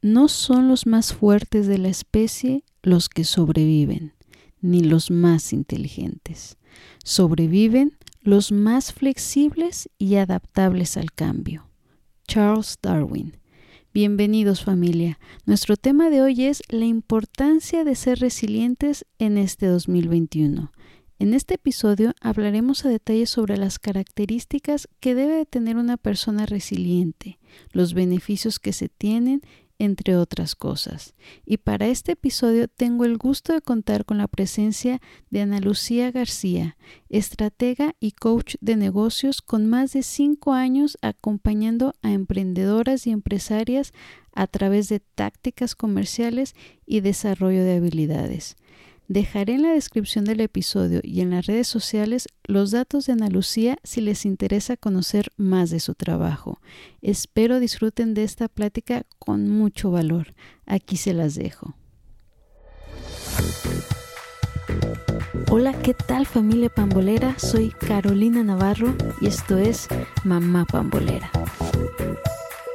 no son los más fuertes de la especie los que sobreviven, ni los más inteligentes. Sobreviven los más flexibles y adaptables al cambio. Charles Darwin. Bienvenidos familia. Nuestro tema de hoy es la importancia de ser resilientes en este 2021. En este episodio hablaremos a detalle sobre las características que debe de tener una persona resiliente, los beneficios que se tienen entre otras cosas. Y para este episodio tengo el gusto de contar con la presencia de Ana Lucía García, estratega y coach de negocios con más de cinco años acompañando a emprendedoras y empresarias a través de tácticas comerciales y desarrollo de habilidades. Dejaré en la descripción del episodio y en las redes sociales los datos de Ana Lucía si les interesa conocer más de su trabajo. Espero disfruten de esta plática con mucho valor. Aquí se las dejo. Hola, ¿qué tal familia pambolera? Soy Carolina Navarro y esto es Mamá Pambolera.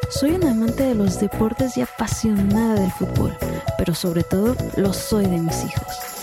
Soy una amante de los deportes y apasionada del fútbol, pero sobre todo lo soy de mis hijos.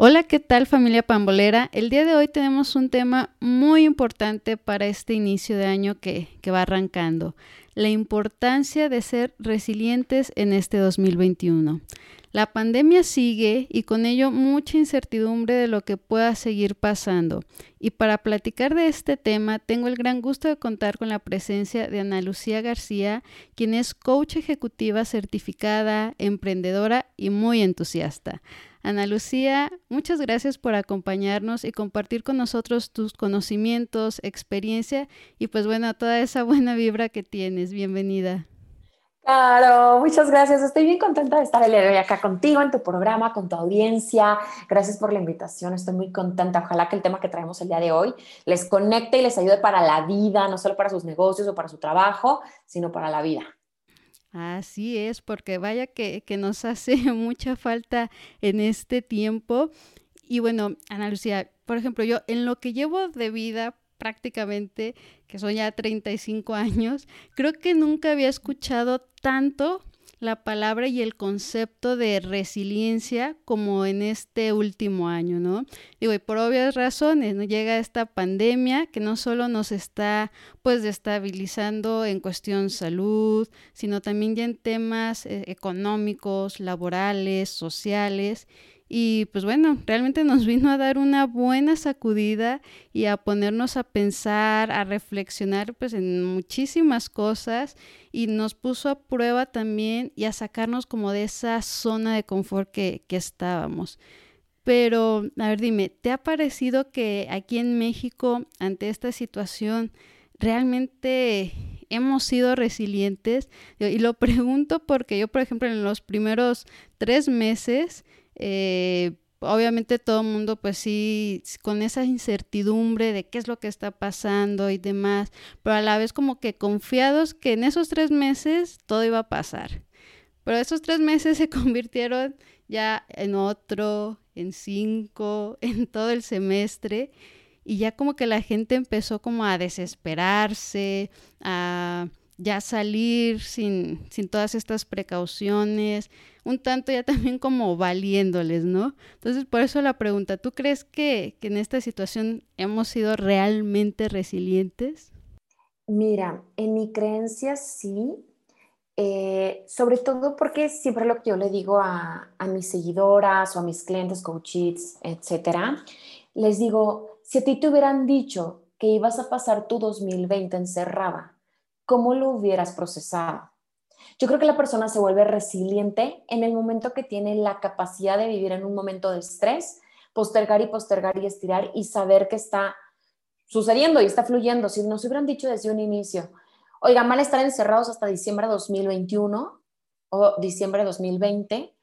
Hola, ¿qué tal familia pambolera? El día de hoy tenemos un tema muy importante para este inicio de año que, va arrancando, la importancia de ser resilientes en este 2021. La pandemia sigue y con ello mucha incertidumbre de lo que pueda seguir pasando. Y para platicar de este tema, tengo el gran gusto de contar con la presencia de Ana Lucía García, quien es coach ejecutiva certificada, emprendedora y muy entusiasta. Ana Lucía, muchas gracias por acompañarnos y compartir con nosotros tus conocimientos, experiencia y pues bueno, toda esa buena vibra que tienes. Bienvenida. Claro, muchas gracias. Estoy bien contenta de estar el día de hoy acá contigo en tu programa, con tu audiencia. Gracias por la invitación. Estoy muy contenta. Ojalá que el tema que traemos el día de hoy les conecte y les ayude para la vida, no solo para sus negocios o para su trabajo, sino para la vida. Así es, porque vaya que, nos hace mucha falta en este tiempo. Y bueno, Ana Lucía, por ejemplo, yo en lo que llevo de vida prácticamente, que son ya 35 años, creo que nunca había escuchado tanto la palabra y el concepto de resiliencia como en este último año, ¿no? Digo, y por obvias razones, ¿no? Llega esta pandemia que no solo nos está pues destabilizando en cuestión salud, sino también ya en temas eh, económicos, laborales, sociales y pues bueno, realmente nos vino a dar una buena sacudida y a ponernos a pensar, a reflexionar pues en muchísimas cosas y nos puso a prueba también y a sacarnos como de esa zona de confort que, que estábamos. Pero, a ver, dime, ¿te ha parecido que aquí en México, ante esta situación, realmente hemos sido resilientes? Y lo pregunto porque yo, por ejemplo, en los primeros tres meses, eh, obviamente todo el mundo pues sí, con esa incertidumbre de qué es lo que está pasando y demás, pero a la vez como que confiados que en esos tres meses todo iba a pasar. Pero esos tres meses se convirtieron ya en otro, en cinco, en todo el semestre y ya como que la gente empezó como a desesperarse, a ya salir sin, sin todas estas precauciones, un tanto ya también como valiéndoles, ¿no? Entonces, por eso la pregunta, ¿tú crees que, en esta situación hemos sido realmente resilientes? Mira, en mi creencia sí, eh, sobre todo porque siempre lo que yo le digo a, a mis seguidoras o a mis clientes, coaches, etcétera, les digo, si a ti te hubieran dicho que ibas a pasar tu 2020 encerrada, ¿cómo lo hubieras procesado? Yo creo que la persona se vuelve resiliente en el momento que tiene la capacidad de vivir en un momento de estrés, postergar y postergar y estirar y saber que está sucediendo y está fluyendo. Si nos hubieran dicho desde un inicio, oiga, mal estar encerrados hasta diciembre de 2021 o diciembre de 2020,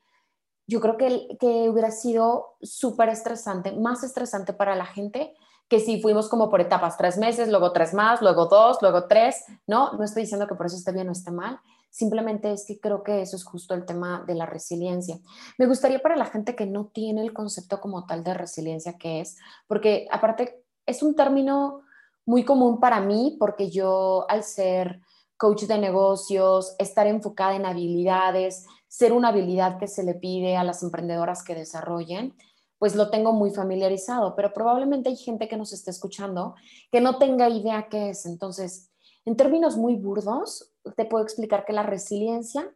yo creo que, que hubiera sido súper estresante, más estresante para la gente que si fuimos como por etapas, tres meses, luego tres más, luego dos, luego tres, ¿no? No estoy diciendo que por eso esté bien o esté mal, simplemente es que creo que eso es justo el tema de la resiliencia. Me gustaría para la gente que no tiene el concepto como tal de resiliencia que es, porque aparte es un término muy común para mí, porque yo al ser coach de negocios, estar enfocada en habilidades, ser una habilidad que se le pide a las emprendedoras que desarrollen, pues lo tengo muy familiarizado, pero probablemente hay gente que nos esté escuchando que no tenga idea qué es. Entonces, en términos muy burdos, te puedo explicar que la resiliencia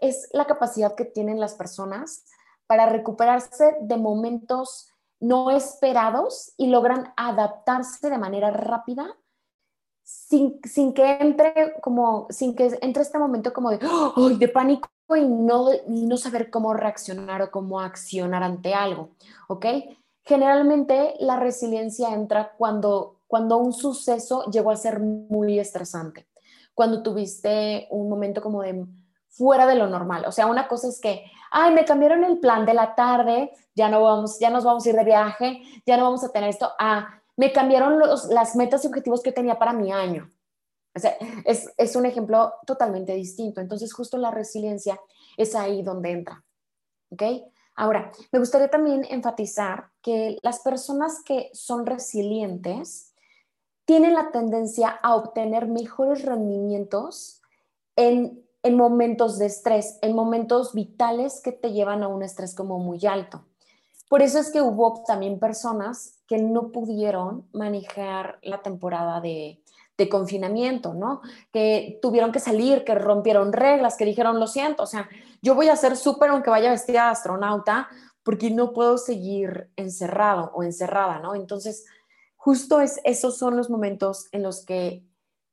es la capacidad que tienen las personas para recuperarse de momentos no esperados y logran adaptarse de manera rápida sin, que entre como, sin que entre este momento como de, de pánico y no, no saber cómo reaccionar o cómo accionar ante algo, ¿ok? Generalmente la resiliencia entra cuando, cuando un suceso llegó a ser muy estresante, cuando tuviste un momento como de fuera de lo normal. O sea, una cosa es que, ay, me cambiaron el plan de la tarde, ya no vamos, ya nos vamos a ir de viaje, ya no vamos a tener esto. Ah, me cambiaron los, las metas y objetivos que tenía para mi año. O sea, es, es un ejemplo totalmente distinto. Entonces, justo la resiliencia es ahí donde entra. ¿Ok? Ahora, me gustaría también enfatizar que las personas que son resilientes tienen la tendencia a obtener mejores rendimientos en, en momentos de estrés, en momentos vitales que te llevan a un estrés como muy alto. Por eso es que hubo también personas que no pudieron manejar la temporada de, de confinamiento, ¿no? Que tuvieron que salir, que rompieron reglas, que dijeron, lo siento, o sea, yo voy a ser súper aunque vaya vestida de astronauta porque no puedo seguir encerrado o encerrada, ¿no? Entonces, justo es, esos son los momentos en los que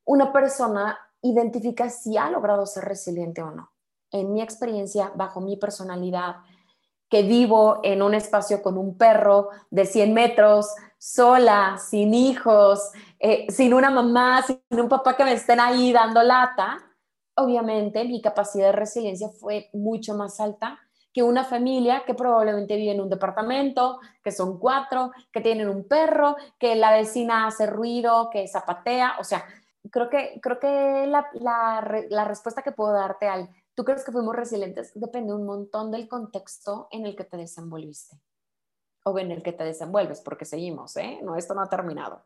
una persona identifica si ha logrado ser resiliente o no. En mi experiencia, bajo mi personalidad, que vivo en un espacio con un perro de 100 metros, sola, sin hijos, eh, sin una mamá, sin un papá que me estén ahí dando lata, obviamente mi capacidad de resiliencia fue mucho más alta que una familia que probablemente vive en un departamento, que son cuatro, que tienen un perro, que la vecina hace ruido, que zapatea, o sea, creo que, creo que la, la, la respuesta que puedo darte al ¿Tú crees que fuimos resilientes? Depende un montón del contexto en el que te desenvolviste o en el que te desenvuelves, porque seguimos, ¿eh? No, esto no ha terminado.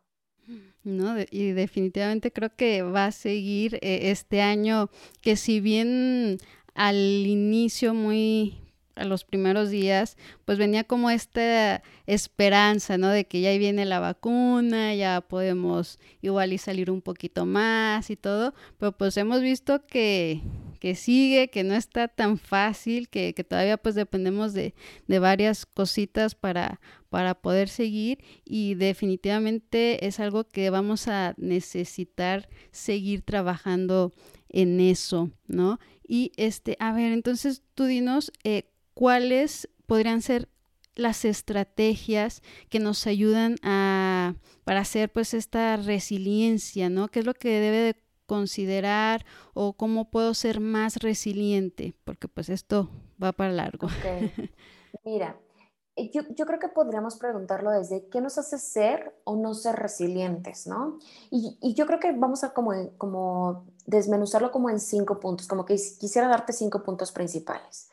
No, y definitivamente creo que va a seguir eh, este año, que si bien al inicio muy a los primeros días, pues venía como esta esperanza, ¿no? De que ya ahí viene la vacuna, ya podemos igual y salir un poquito más y todo, pero pues hemos visto que, que sigue, que no está tan fácil, que, todavía pues dependemos de, varias cositas para, para poder seguir y definitivamente es algo que vamos a necesitar seguir trabajando en eso, ¿no? Y este, a ver, entonces tú dinos eh, cuáles podrían ser las estrategias que nos ayudan a para hacer pues esta resiliencia, ¿no? ¿Qué es lo que debe de considerar o cómo puedo ser más resiliente? Porque pues esto va para largo. Mira, eh, yo, yo, creo que podríamos preguntarlo desde qué nos hace ser o no ser resilientes, ¿no? Y, y yo creo que vamos a como, como desmenuzarlo como en cinco puntos, como que quisiera darte cinco puntos principales.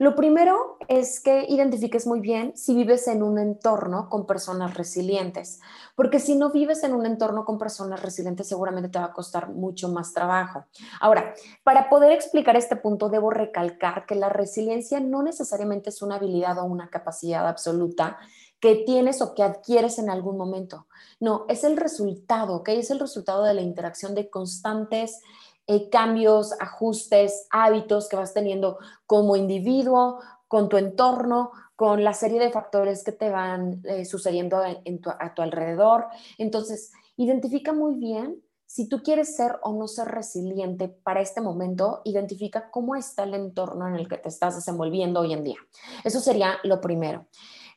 Lo primero es que identifiques muy bien si vives en un entorno con personas resilientes, porque si no vives en un entorno con personas resilientes seguramente te va a costar mucho más trabajo. Ahora, para poder explicar este punto, debo recalcar que la resiliencia no necesariamente es una habilidad o una capacidad absoluta que tienes o que adquieres en algún momento. No, es el resultado, ¿ok? Es el resultado de la interacción de constantes eh, cambios, ajustes, hábitos que vas teniendo como individuo, con tu entorno, con la serie de factores que te van eh, sucediendo a tu alrededor. Entonces, identifica muy bien si tú quieres ser o no ser resiliente para este momento, identifica cómo está el entorno en el que te estás desenvolviendo hoy en día. Eso sería lo primero.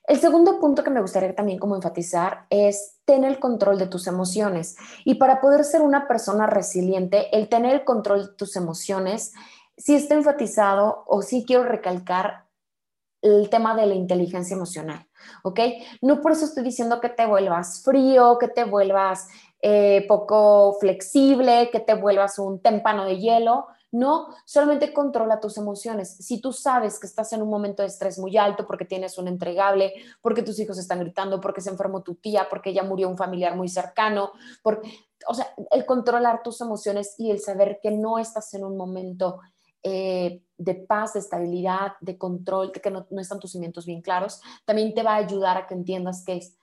El segundo punto que me gustaría también como enfatizar es tener el control de tus emociones. Y para poder ser una persona resiliente, el tener el control de tus emociones, sí está enfatizado o sí quiero recalcar el tema de la inteligencia emocional, ¿ok? No por eso estoy diciendo que te vuelvas frío, que te vuelvas eh, poco flexible, que te vuelvas un témpano de hielo. No, solamente controla tus emociones. Si tú sabes que estás en un momento de estrés muy alto porque tienes un entregable, porque tus hijos están gritando, porque se enfermó tu tía, porque ya murió un familiar muy cercano, porque, o sea, el controlar tus emociones y el saber que no estás en un momento eh, de paz, de estabilidad, de control, que no, no están tus cimientos bien claros, también te va a ayudar a que entiendas que es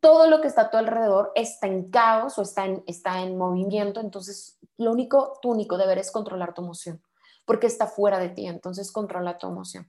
todo lo que está a tu alrededor está en caos o está en, está en movimiento, entonces lo único, tu único deber es controlar tu emoción, porque está fuera de ti, entonces controla tu emoción.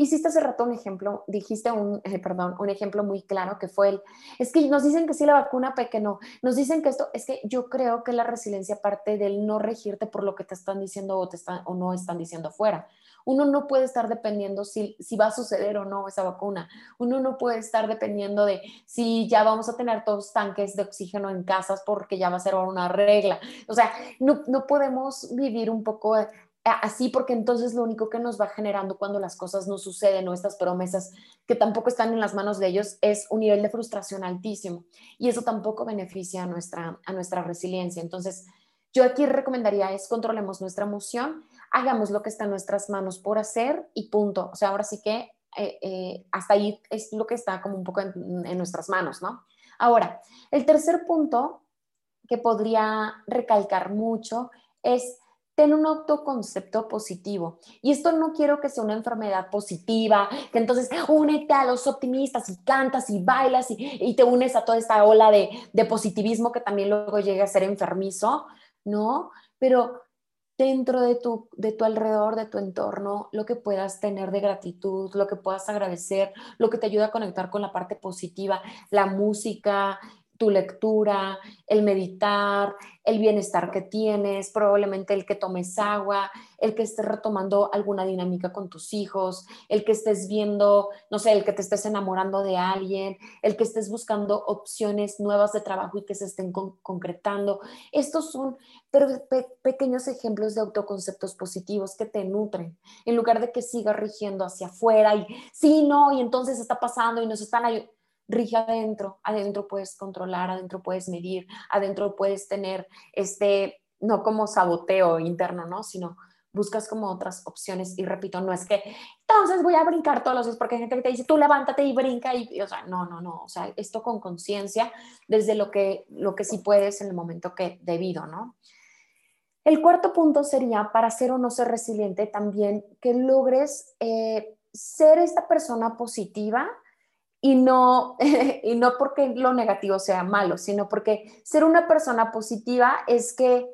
Hiciste hace rato un ejemplo, dijiste un, eh, perdón, un ejemplo muy claro que fue el, es que nos dicen que sí la vacuna, pero que no, nos dicen que esto, es que yo creo que la resiliencia parte del no regirte por lo que te están diciendo o, te están, o no están diciendo afuera. Uno no puede estar dependiendo si, si va a suceder o no esa vacuna. Uno no puede estar dependiendo de si ya vamos a tener todos tanques de oxígeno en casas porque ya va a ser una regla. O sea, no, no podemos vivir un poco así porque entonces lo único que nos va generando cuando las cosas no suceden o estas promesas que tampoco están en las manos de ellos es un nivel de frustración altísimo y eso tampoco beneficia a nuestra, nuestra resiliencia. Entonces, yo aquí recomendaría es controlemos nuestra emoción, hagamos lo que está en nuestras manos por hacer y punto. O sea, ahora sí que eh, eh, hasta ahí es lo que está como un poco en, nuestras manos, ¿no? Ahora, el tercer punto que podría recalcar mucho es ten un autoconcepto positivo. Y esto no quiero que sea una enfermedad positiva, que entonces únete a los optimistas y cantas y bailas y, te unes a toda esta ola de, de, positivismo que también luego llegue a ser enfermizo, ¿no? Pero dentro de tu, de tu alrededor, de tu entorno, lo que puedas tener de gratitud, lo que puedas agradecer, lo que te ayuda a conectar con la parte positiva, la música, tu lectura, el meditar, el bienestar que tienes, probablemente el que tomes agua, el que estés retomando alguna dinámica con tus hijos, el que estés viendo, no sé, el que te estés enamorando de alguien, el que estés buscando opciones nuevas de trabajo y que se estén concretando. Estos son pequeños ejemplos de autoconceptos positivos que te nutren, en lugar de que sigas rigiendo hacia afuera y sí, no, y entonces está pasando y nos están ayudando rige adentro, adentro puedes controlar, adentro puedes medir, adentro puedes tener este, no como saboteo interno, ¿no? Sino buscas como otras opciones y repito, no es que entonces voy a brincar todos los días porque hay gente que te dice, tú levántate y brinca y, o sea, no, no, no, o sea, esto con conciencia desde lo que, lo que sí puedes en el momento que debido, ¿no? El cuarto punto sería, para ser o no ser resiliente, también que logres eh, ser esta persona positiva, y no, y no porque lo negativo sea malo, sino porque ser una persona positiva es que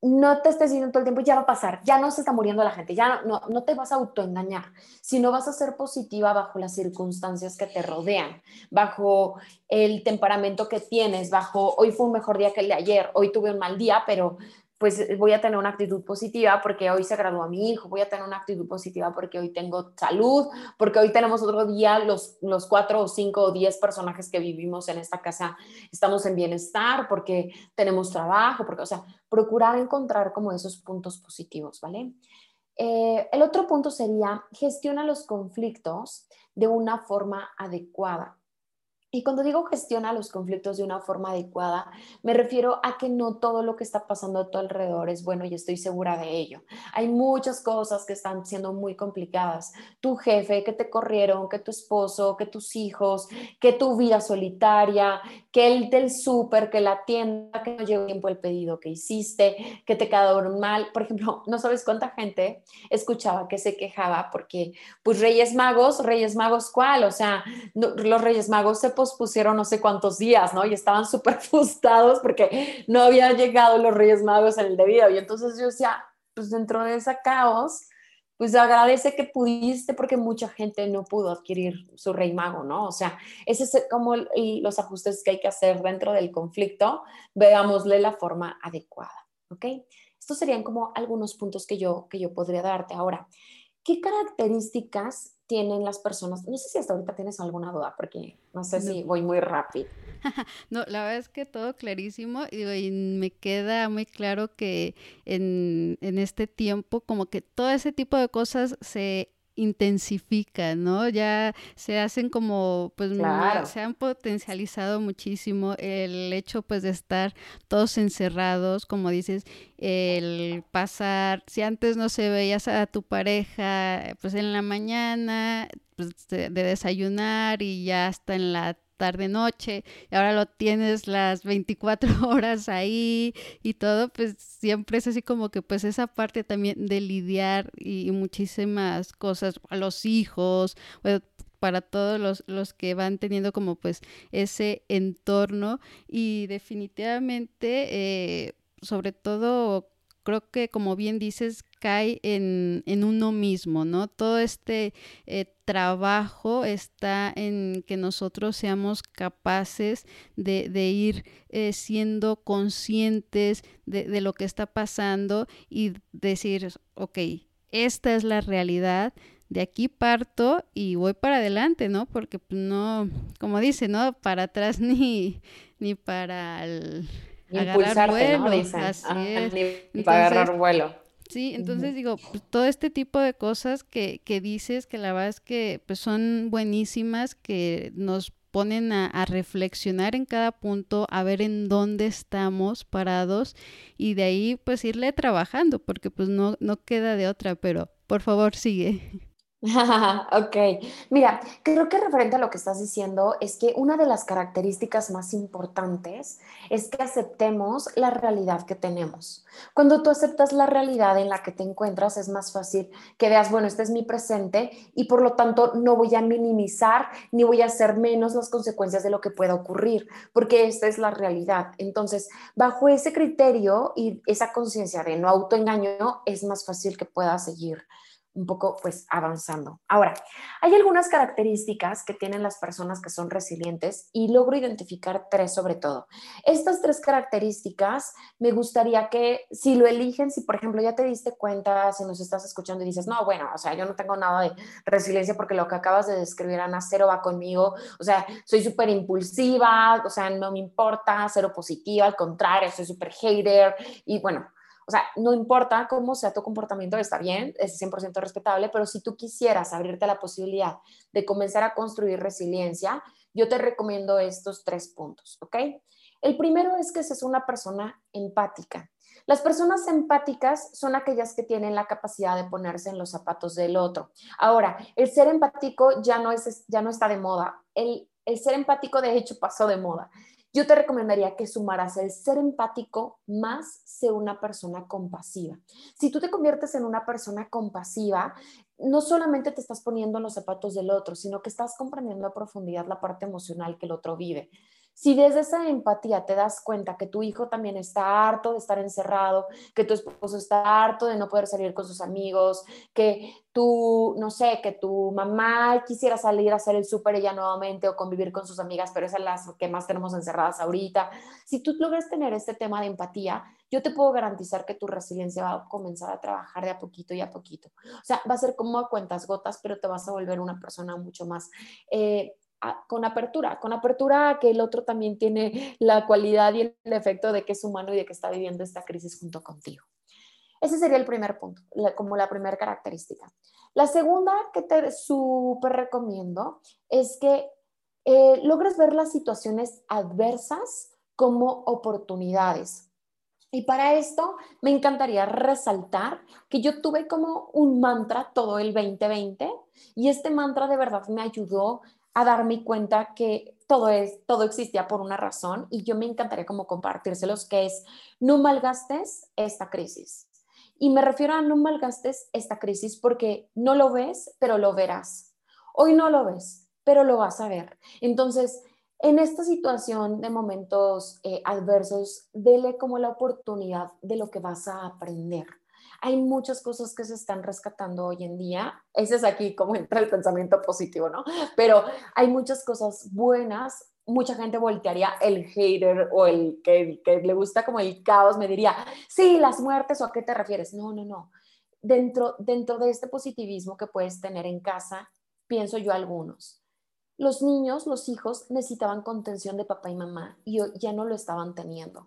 no te estés diciendo todo el tiempo, ya va a pasar, ya no se está muriendo la gente, ya no, no te vas a autoengañar, sino vas a ser positiva bajo las circunstancias que te rodean, bajo el temperamento que tienes, bajo hoy fue un mejor día que el de ayer, hoy tuve un mal día, pero pues eh, voy a tener una actitud positiva porque hoy se graduó mi hijo, voy a tener una actitud positiva porque hoy tengo salud, porque hoy tenemos otro día, los, los cuatro o cinco o diez personajes que vivimos en esta casa estamos en bienestar, porque tenemos trabajo, porque, o sea, procurar encontrar como esos puntos positivos, ¿vale? Eh, el otro punto sería gestiona los conflictos de una forma adecuada. Y cuando digo gestiona los conflictos de una forma adecuada, me refiero a que no todo lo que está pasando a tu alrededor es bueno y estoy segura de ello. Hay muchas cosas que están siendo muy complicadas. Tu jefe, que te corrieron, que tu esposo, que tus hijos, que tu vida solitaria, que el del súper, que la tienda, que no llegó tiempo el pedido que hiciste, que te quedaron mal. Por ejemplo, no sabes cuánta gente escuchaba que se quejaba porque, pues Reyes Magos, Reyes Magos, ¿cuál? O sea, los Reyes Magos se pusieron no sé cuántos días, ¿no? Y estaban súper frustrados porque no habían llegado los Reyes Magos en el debido. Y entonces yo decía, pues dentro de ese caos, pues agradece que pudiste porque mucha gente no pudo adquirir su rey mago, ¿no? O sea, ese es como los ajustes que hay que hacer dentro del conflicto, veámosle la forma adecuada, ¿ok? Estos serían como algunos puntos que yo, que yo podría darte. Ahora, ¿qué características tienen las personas? No sé si hasta ahorita tienes alguna duda, porque no sé si voy muy rápido. no, la verdad es que todo clarísimo y, me queda muy claro que en, en este tiempo como que todo ese tipo de cosas se intensifican, ¿no? Ya se hacen como, pues, se han potencializado muchísimo el hecho, pues, de estar todos encerrados, como dices, el pasar, si antes no se veías a tu pareja, pues, en la mañana, pues, de, de desayunar y ya hasta en la tarde noche y ahora lo tienes las 24 horas ahí y todo, pues siempre es así como que pues esa parte también de lidiar y, muchísimas cosas a los hijos, para todos los, los, que van teniendo como pues ese entorno y definitivamente eh, sobre todo creo que como bien dices cae en, en uno mismo, ¿no? Todo este eh, trabajo está en que nosotros seamos capaces de, de ir eh, siendo conscientes de, de, lo que está pasando y decir, ok, esta es la realidad, de aquí parto y voy para adelante, ¿no? Porque pues, no, como dice, ¿no? Para atrás ni, ni para el, agarrar vuelo. Ni para agarrar vuelo. Sí, entonces digo, pues, todo este tipo de cosas que, que dices, que la verdad es que pues, son buenísimas, que nos ponen a, a, reflexionar en cada punto, a ver en dónde estamos parados y de ahí pues irle trabajando, porque pues no, no queda de otra, pero por favor sigue. ok, mira, creo que referente a lo que estás diciendo es que una de las características más importantes es que aceptemos la realidad que tenemos. Cuando tú aceptas la realidad en la que te encuentras, es más fácil que veas, bueno, este es mi presente y por lo tanto no voy a minimizar ni voy a hacer menos las consecuencias de lo que pueda ocurrir, porque esta es la realidad. Entonces, bajo ese criterio y esa conciencia de no autoengaño, es más fácil que pueda seguir un poco pues avanzando. Ahora, hay algunas características que tienen las personas que son resilientes y logro identificar tres sobre todo. Estas tres características me gustaría que si lo eligen, si por ejemplo ya te diste cuenta, si nos estás escuchando y dices, no, bueno, o sea, yo no tengo nada de resiliencia porque lo que acabas de describir, Ana, cero va conmigo, o sea, soy súper impulsiva, o sea, no me importa, cero positiva, al contrario, soy súper hater y bueno, o sea, no importa cómo sea tu comportamiento, está bien, es 100% respetable, pero si tú quisieras abrirte la posibilidad de comenzar a construir resiliencia, yo te recomiendo estos tres puntos, ¿ok? El primero es que seas una persona empática. Las personas empáticas son aquellas que tienen la capacidad de ponerse en los zapatos del otro. Ahora, el ser empático ya no, es, ya no está de moda. El, el ser empático, de hecho, pasó de moda yo te recomendaría que sumaras el ser empático más ser una persona compasiva. Si tú te conviertes en una persona compasiva, no solamente te estás poniendo en los zapatos del otro, sino que estás comprendiendo a profundidad la parte emocional que el otro vive. Si desde esa empatía te das cuenta que tu hijo también está harto de estar encerrado, que tu esposo está harto de no poder salir con sus amigos, que tú, no sé, que tu mamá quisiera salir a hacer el súper ella nuevamente o convivir con sus amigas, pero esas las que más tenemos encerradas ahorita. Si tú logras tener este tema de empatía, yo te puedo garantizar que tu resiliencia va a comenzar a trabajar de a poquito y a poquito. O sea, va a ser como a cuentas gotas, pero te vas a volver una persona mucho más... Eh, con apertura, con apertura que el otro también tiene la cualidad y el efecto de que es humano y de que está viviendo esta crisis junto contigo. Ese sería el primer punto, como la primera característica. La segunda que te súper recomiendo es que eh, logres ver las situaciones adversas como oportunidades. Y para esto me encantaría resaltar que yo tuve como un mantra todo el 2020 y este mantra de verdad me ayudó a darme cuenta que todo es, todo existía por una razón y yo me encantaría como compartírselos que es no malgastes esta crisis. Y me refiero a no malgastes esta crisis porque no lo ves, pero lo verás. Hoy no lo ves, pero lo vas a ver. Entonces, en esta situación de momentos eh, adversos, dele como la oportunidad de lo que vas a aprender hay muchas cosas que se están rescatando hoy en día. Ese es aquí como entra el pensamiento positivo, ¿no? Pero hay muchas cosas buenas. Mucha gente voltearía el hater o el que, le gusta como el caos, me diría, sí, las muertes o a qué te refieres. No, no, no. Dentro, dentro de este positivismo que puedes tener en casa, pienso yo algunos. Los niños, los hijos necesitaban contención de papá y mamá y ya no lo estaban teniendo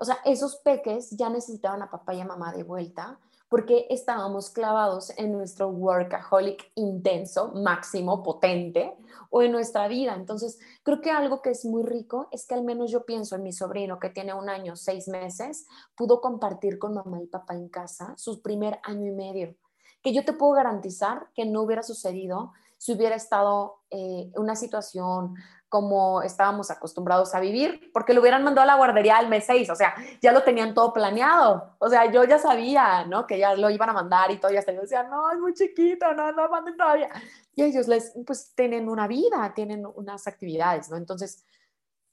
o sea, esos peques ya necesitaban a papá y a mamá de vuelta porque estábamos clavados en nuestro workaholic intenso, máximo, potente, o en nuestra vida. Entonces, creo que algo que es muy rico es que al menos yo pienso en mi sobrino que tiene un año, seis meses, pudo compartir con mamá y papá en casa su primer año y medio, que yo te puedo garantizar que no hubiera sucedido si hubiera estado eh, una situación como estábamos acostumbrados a vivir, porque lo hubieran mandado a la guardería al mes 6, o sea, ya lo tenían todo planeado, o sea, yo ya sabía, ¿no? Que ya lo iban a mandar y todo, ya se decían, no, es muy chiquito, no, no manden todavía. Y ellos les, pues, tienen una vida, tienen unas actividades, ¿no? Entonces,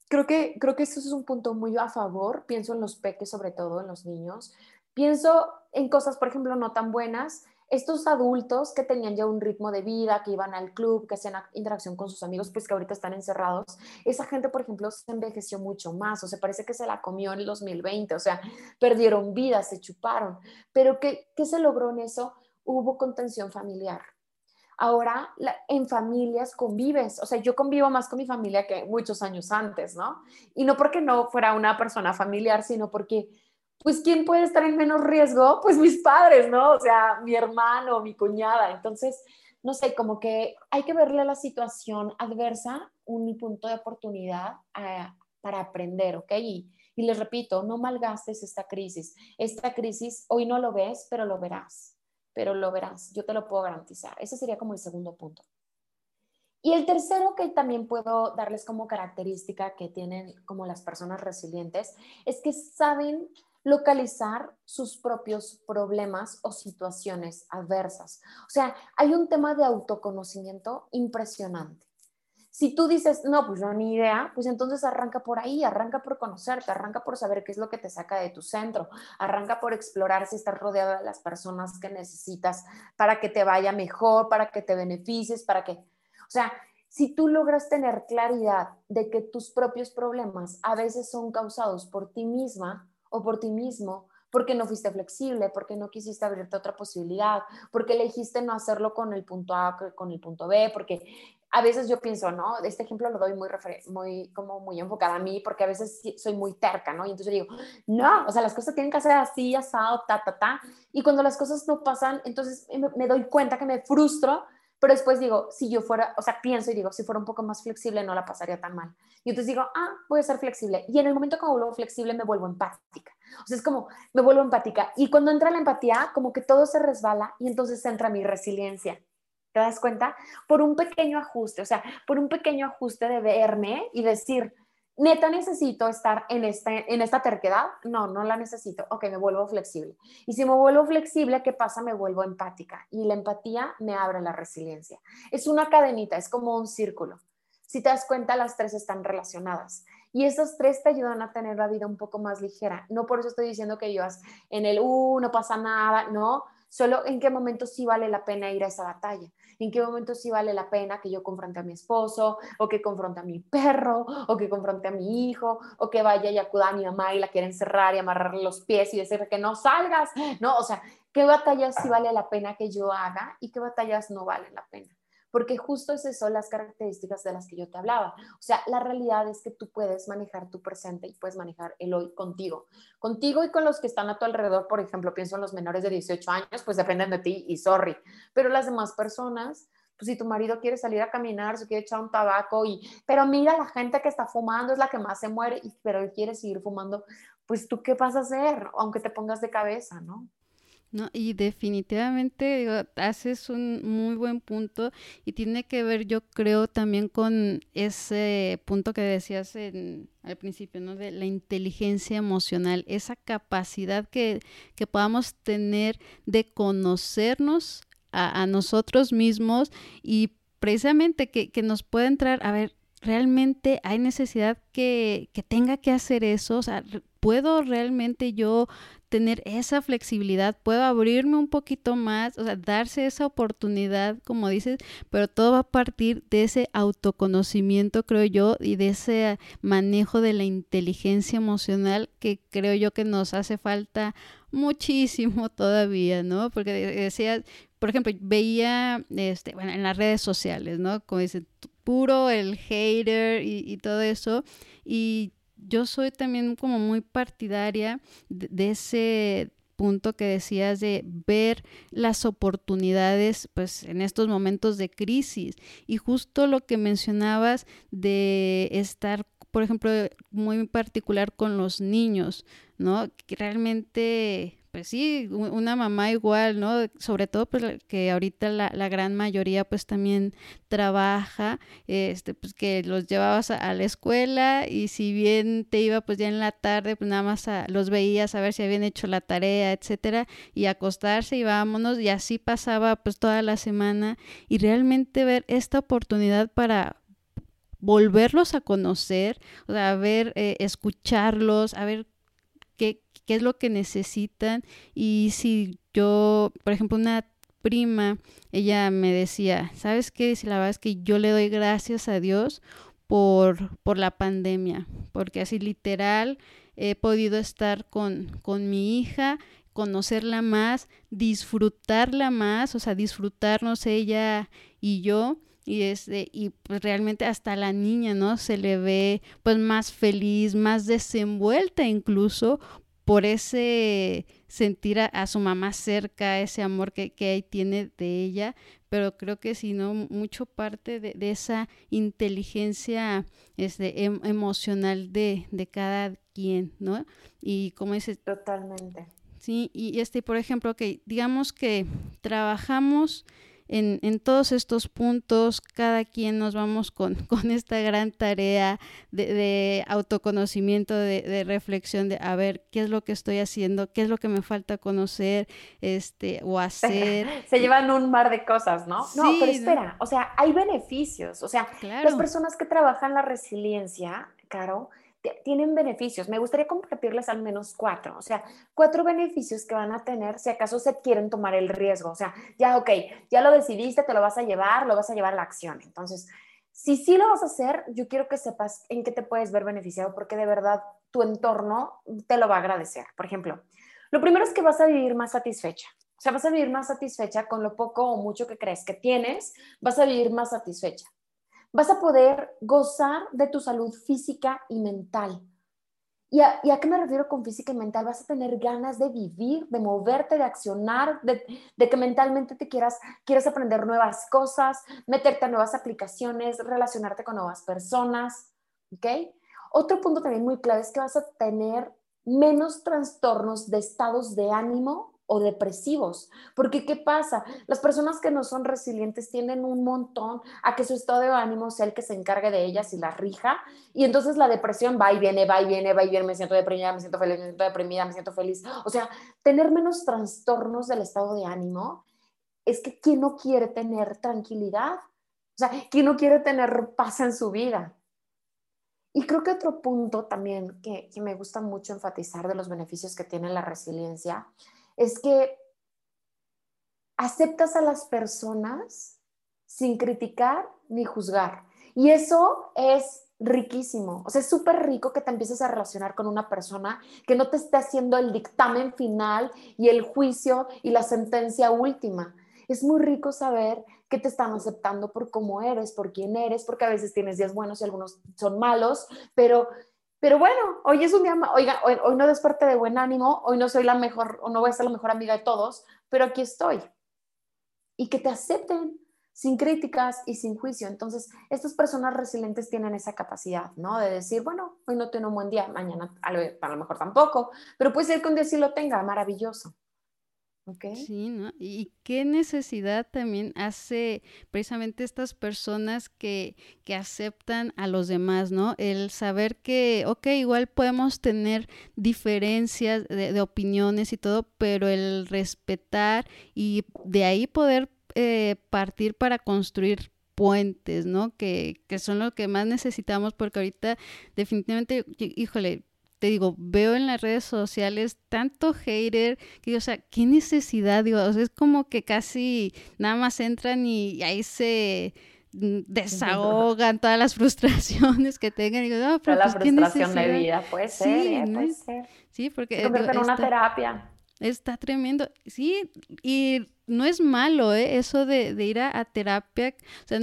creo que, creo que eso es un punto muy a favor, pienso en los peques, sobre todo en los niños, pienso en cosas, por ejemplo, no tan buenas, estos adultos que tenían ya un ritmo de vida, que iban al club, que hacían interacción con sus amigos, pues que ahorita están encerrados, esa gente, por ejemplo, se envejeció mucho más, o sea, parece que se la comió en el 2020, o sea, perdieron vida, se chuparon. Pero ¿qué, qué se logró en eso? Hubo contención familiar. Ahora en familias convives, o sea, yo convivo más con mi familia que muchos años antes, ¿no? Y no porque no fuera una persona familiar, sino porque pues ¿quién puede estar en menos riesgo? Pues mis padres, ¿no? O sea, mi hermano, mi cuñada. Entonces, no sé, como que hay que verle a la situación adversa un punto de oportunidad eh, para aprender, ¿ok? Y, y les repito, no malgastes esta crisis. Esta crisis hoy no lo ves, pero lo verás, pero lo verás, yo te lo puedo garantizar. Ese sería como el segundo punto. Y el tercero que también puedo darles como característica que tienen como las personas resilientes es que saben localizar sus propios problemas o situaciones adversas. O sea, hay un tema de autoconocimiento impresionante. Si tú dices, no, pues no, ni idea, pues entonces arranca por ahí, arranca por conocerte, arranca por saber qué es lo que te saca de tu centro, arranca por explorar si estás rodeado de las personas que necesitas para que te vaya mejor, para que te beneficies, para que, o sea, si tú logras tener claridad de que tus propios problemas a veces son causados por ti misma, o por ti mismo, porque no fuiste flexible, porque no quisiste abrirte otra posibilidad, porque elegiste no hacerlo con el punto A, con el punto B, porque a veces yo pienso, ¿no? Este ejemplo lo doy muy, muy, como muy enfocado a mí, porque a veces soy muy terca, ¿no? Y entonces yo digo, no, o sea, las cosas tienen que ser así, asado, ta, ta, ta. Y cuando las cosas no pasan, entonces me doy cuenta que me frustro pero después digo, si yo fuera, o sea, pienso y digo, si fuera un poco más flexible no la pasaría tan mal. Y entonces digo, ah, voy a ser flexible. Y en el momento que me vuelvo flexible me vuelvo empática. O sea, es como, me vuelvo empática. Y cuando entra la empatía, como que todo se resbala y entonces entra mi resiliencia. ¿Te das cuenta? Por un pequeño ajuste, o sea, por un pequeño ajuste de verme y decir, neta necesito estar en esta, en esta terquedad, no, no la necesito, ok, me vuelvo flexible. Y si me vuelvo flexible, ¿qué pasa? Me vuelvo empática y la empatía me abre la resiliencia. Es una cadenita, es como un círculo. Si te das cuenta, las tres están relacionadas. Y esas tres te ayudan a tener la vida un poco más ligera. No por eso estoy diciendo que yo en el, uh, no pasa nada, no, solo en qué momento sí vale la pena ir a esa batalla en qué momento sí vale la pena que yo confronte a mi esposo, o que confronte a mi perro, o que confronte a mi hijo, o que vaya y acuda a mi mamá y la quiera encerrar y amarrarle los pies y decirle que no salgas, ¿no? O sea, qué batallas sí vale la pena que yo haga y qué batallas no valen la pena porque justo esas son las características de las que yo te hablaba. O sea, la realidad es que tú puedes manejar tu presente y puedes manejar el hoy contigo. Contigo y con los que están a tu alrededor, por ejemplo, pienso en los menores de 18 años, pues dependen de ti y sorry. Pero las demás personas, pues si tu marido quiere salir a caminar, se quiere echar un tabaco y, pero mira, la gente que está fumando es la que más se muere, y, pero él quiere seguir fumando, pues tú qué vas a hacer, aunque te pongas de cabeza, ¿no? No, y definitivamente haces un muy buen punto y tiene que ver, yo creo, también con ese punto que decías en, al principio, ¿no? De la inteligencia emocional, esa capacidad que, que podamos tener de conocernos a, a nosotros mismos y precisamente que, que nos pueda entrar, a ver, realmente hay necesidad que, que tenga que hacer eso, o sea, puedo realmente yo tener esa flexibilidad, puedo abrirme un poquito más, o sea, darse esa oportunidad, como dices, pero todo va a partir de ese autoconocimiento, creo yo, y de ese manejo de la inteligencia emocional que creo yo que nos hace falta muchísimo todavía, ¿no? Porque decía, por ejemplo, veía, este, bueno, en las redes sociales, ¿no? Como dicen, puro el hater y, todo eso, y yo soy también como muy partidaria de, ese punto que decías de ver las oportunidades pues en estos momentos de crisis y justo lo que mencionabas de estar por ejemplo muy particular con los niños, ¿no? Que realmente pues sí, una mamá igual, ¿no? Sobre todo pues que ahorita la, la gran mayoría pues también trabaja, este, pues que los llevabas a, la escuela y si bien te iba pues ya en la tarde, pues nada más los veías a ver si habían hecho la tarea, etcétera, y acostarse y vámonos, y así pasaba pues toda la semana y realmente ver esta oportunidad para volverlos a conocer, o sea, a ver, eh, escucharlos, a ver qué, es lo que necesitan y si yo, por ejemplo, una prima, ella me decía, ¿sabes qué? Si la verdad es que yo le doy gracias a Dios por, por la pandemia, porque así literal he podido estar con, con mi hija, conocerla más, disfrutarla más, o sea, disfrutarnos ella y yo. Y, este, y pues realmente hasta la niña, ¿no? Se le ve pues más feliz, más desenvuelta incluso por ese sentir a, su mamá cerca, ese amor que, que tiene de ella, pero creo que si no, mucho parte de, esa inteligencia este, em, emocional de, de cada quien, ¿no? Y como dices... Totalmente. Sí, y este, por ejemplo, que digamos que trabajamos en, en, todos estos puntos, cada quien nos vamos con, con esta gran tarea de, de autoconocimiento, de, de, reflexión, de a ver qué es lo que estoy haciendo, qué es lo que me falta conocer este, o hacer. Se llevan un mar de cosas, ¿no? no, pero espera, o sea, hay beneficios, o sea, las personas que trabajan la resiliencia, Caro, tienen beneficios. Me gustaría compartirles al menos cuatro, o sea, cuatro beneficios que van a tener si acaso se quieren tomar el riesgo. O sea, ya, ok, ya lo decidiste, te lo vas a llevar, lo vas a llevar a la acción. Entonces, si sí lo vas a hacer, yo quiero que sepas en qué te puedes ver beneficiado, porque de verdad tu entorno te lo va a agradecer. Por ejemplo, lo primero es que vas a vivir más satisfecha. O sea, vas a vivir más satisfecha con lo poco o mucho que crees que tienes, vas a vivir más satisfecha vas a poder gozar de tu salud física y mental. ¿Y a, qué me refiero con física y mental? Vas a tener ganas de vivir, de moverte, de accionar, de, que mentalmente te quieras, quieras aprender nuevas cosas, meterte a nuevas aplicaciones, relacionarte con nuevas personas. ¿Ok? Otro punto también muy clave es que vas a tener menos trastornos de estados de ánimo o depresivos. Porque ¿qué pasa? Las personas que no son resilientes tienden un montón a que su estado de ánimo sea el que se encargue de ellas y las rija. Y entonces la depresión va y viene, va y viene, va y viene, me siento deprimida, me siento feliz, me siento deprimida, me siento feliz. O sea, tener menos trastornos del estado de ánimo es que ¿quién no quiere tener tranquilidad? O sea, ¿quién no quiere tener paz en su vida? Y creo que otro punto también que me gusta mucho enfatizar de los beneficios que tiene la resiliencia es que aceptas a las personas sin criticar ni juzgar. Y eso es riquísimo. O sea, es súper rico que te empieces a relacionar con una persona que no te esté haciendo el dictamen final y el juicio y la sentencia última. Es muy rico saber que te están aceptando por cómo eres, por quién eres, porque a veces tienes días buenos y algunos son malos, pero pero bueno, hoy es un día, oiga, hoy, no desperté de buen ánimo, hoy no soy la mejor, o no voy a ser la mejor amiga de todos, pero aquí estoy. Y que te acepten sin críticas y sin juicio. Entonces, estas personas resilientes tienen esa capacidad, ¿no? De decir, bueno, hoy no tengo un buen día, mañana a lo mejor tampoco, pero puede ser que un día sí lo tenga, maravilloso. Sí, ¿no? Y qué necesidad también hace precisamente estas personas que, que aceptan a los demás, ¿no? El saber que, ok, igual podemos tener diferencias de, opiniones y todo, pero el respetar y de ahí poder eh, partir para construir puentes, ¿no? Que, que son lo que más necesitamos porque ahorita definitivamente, híjole, te digo, veo en las redes sociales tanto hater que, o sea, ¿qué necesidad? Digo, o sea, es como que casi nada más entran y ahí se mm, desahogan todas las frustraciones que tengan. Y digo, pero la pues, frustración de vida puede ser, sí, ¿eh? puede ser. Sí, porque... Se convierte en una terapia. Está tremendo. Sí, y no es malo, ¿eh? Eso de, ir a, terapia, o sea,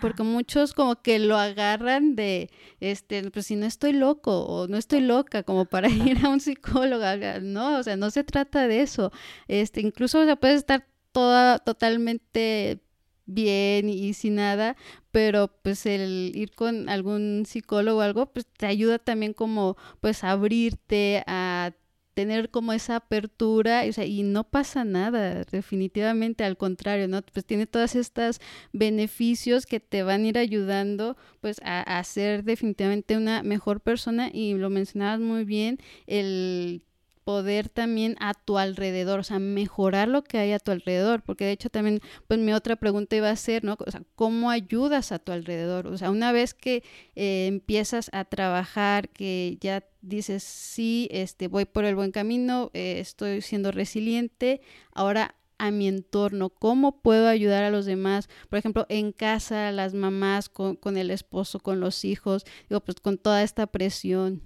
porque muchos como que lo agarran de, este, pues si no estoy loco o no estoy loca como para ir a un psicólogo, no, o sea, no se trata de eso. Este, incluso, o sea, puedes estar toda, totalmente bien y sin nada, pero pues el ir con algún psicólogo o algo, pues te ayuda también como pues a abrirte a tener como esa apertura y no pasa nada, definitivamente al contrario, ¿no? Pues tiene todas estas beneficios que te van a ir ayudando pues a, a ser definitivamente una mejor persona y lo mencionabas muy bien, el poder también a tu alrededor, o sea, mejorar lo que hay a tu alrededor, porque de hecho también, pues mi otra pregunta iba a ser, ¿no? O sea, ¿cómo ayudas a tu alrededor? O sea, una vez que eh, empiezas a trabajar, que ya dices, sí, este, voy por el buen camino, eh, estoy siendo resiliente, ahora a mi entorno, cómo puedo ayudar a los demás, por ejemplo, en casa, las mamás, con, con el esposo, con los hijos, digo, pues con toda esta presión.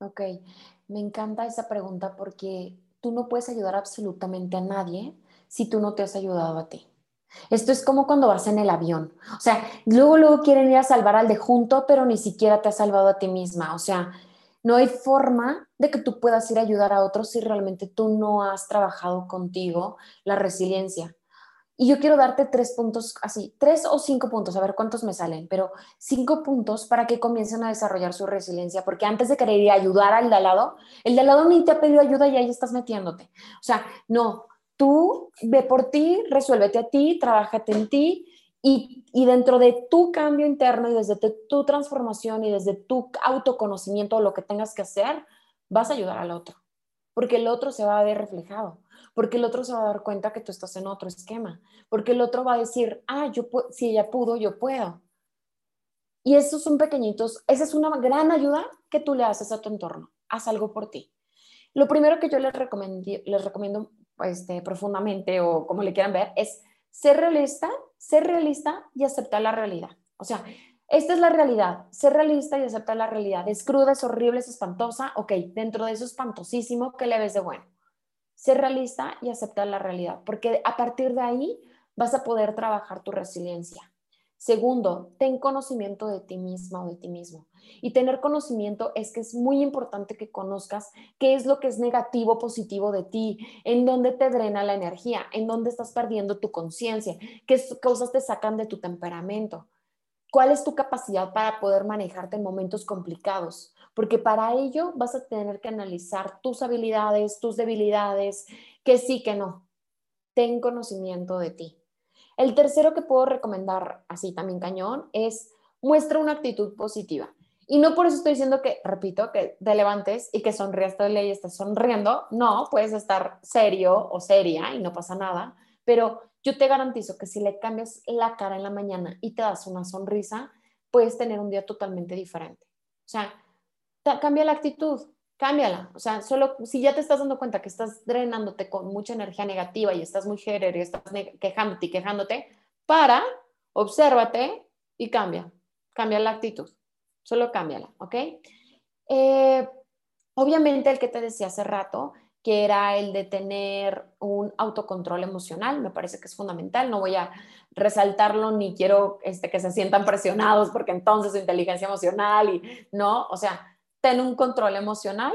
Ok, me encanta esa pregunta porque tú no puedes ayudar absolutamente a nadie si tú no te has ayudado a ti. Esto es como cuando vas en el avión. O sea, luego, luego quieren ir a salvar al de junto, pero ni siquiera te has salvado a ti misma. O sea, no hay forma de que tú puedas ir a ayudar a otros si realmente tú no has trabajado contigo la resiliencia. Y yo quiero darte tres puntos, así, tres o cinco puntos, a ver cuántos me salen, pero cinco puntos para que comiencen a desarrollar su resiliencia, porque antes de querer ayudar al de al lado, el de al lado ni te ha pedido ayuda y ahí estás metiéndote. O sea, no, tú ve por ti, resuélvete a ti, trabájate en ti y, y dentro de tu cambio interno y desde tu transformación y desde tu autoconocimiento lo que tengas que hacer, vas a ayudar al otro, porque el otro se va a ver reflejado porque el otro se va a dar cuenta que tú estás en otro esquema, porque el otro va a decir, ah, yo si ella pudo, yo puedo. Y esos son pequeñitos, esa es una gran ayuda que tú le haces a tu entorno, haz algo por ti. Lo primero que yo les, les recomiendo este, profundamente o como le quieran ver es ser realista, ser realista y aceptar la realidad. O sea, esta es la realidad, ser realista y aceptar la realidad. Es cruda, es horrible, es espantosa. Ok, dentro de eso espantosísimo, ¿qué le ves de bueno? Ser realista y aceptar la realidad, porque a partir de ahí vas a poder trabajar tu resiliencia. Segundo, ten conocimiento de ti misma o de ti mismo. Y tener conocimiento es que es muy importante que conozcas qué es lo que es negativo, positivo de ti, en dónde te drena la energía, en dónde estás perdiendo tu conciencia, qué cosas te sacan de tu temperamento, cuál es tu capacidad para poder manejarte en momentos complicados porque para ello vas a tener que analizar tus habilidades, tus debilidades, que sí, que no. Ten conocimiento de ti. El tercero que puedo recomendar, así también cañón, es muestra una actitud positiva. Y no por eso estoy diciendo que, repito, que te levantes y que sonrías todo el día y estés sonriendo. No, puedes estar serio o seria y no pasa nada. Pero yo te garantizo que si le cambias la cara en la mañana y te das una sonrisa, puedes tener un día totalmente diferente. O sea, cambia la actitud, cámbiala. O sea, solo si ya te estás dando cuenta que estás drenándote con mucha energía negativa y estás muy género y estás quejándote y quejándote, para, obsérvate y cambia. Cambia la actitud. Solo cámbiala, ¿ok? Eh, obviamente el que te decía hace rato, que era el de tener un autocontrol emocional, me parece que es fundamental. No voy a resaltarlo ni quiero este, que se sientan presionados porque entonces su inteligencia emocional y no, o sea, ten un control emocional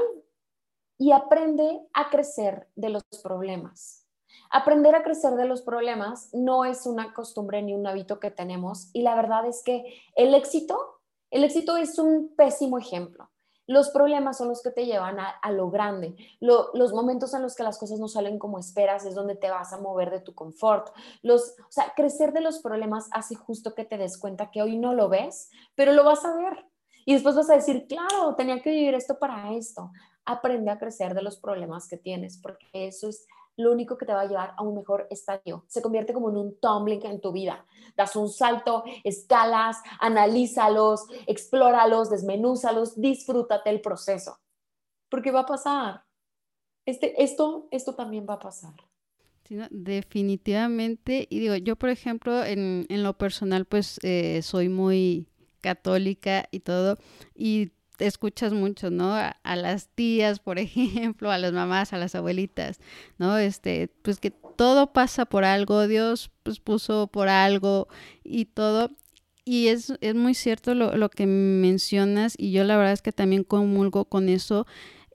y aprende a crecer de los problemas. Aprender a crecer de los problemas no es una costumbre ni un hábito que tenemos y la verdad es que el éxito, el éxito es un pésimo ejemplo. Los problemas son los que te llevan a, lo grande. los momentos en los que las cosas no salen como esperas es donde te vas a mover de tu confort. Los, o sea, crecer de los problemas hace justo que te des cuenta que hoy no lo ves, pero lo vas a ver. Y después vas a decir, claro, tenía que vivir esto para esto. Aprende a crecer de los problemas que tienes, porque eso es lo único que te va a llevar a un mejor estadio. Se convierte como en un tumbling en tu vida. Das un salto, escalas, analízalos, explóralos, desmenúzalos, disfrútate el proceso. Porque va a pasar. Este, esto, esto también va a pasar. definitivamente. Y digo, yo por ejemplo, en, en lo personal, pues eh, soy muy católica y todo. Y escuchas mucho, ¿no? A, las tías, por ejemplo, a las mamás, a las abuelitas, ¿no? Este, pues que todo pasa por algo, Dios pues puso por algo y todo. Y es, es muy cierto lo, lo, que mencionas y yo la verdad es que también comulgo con eso,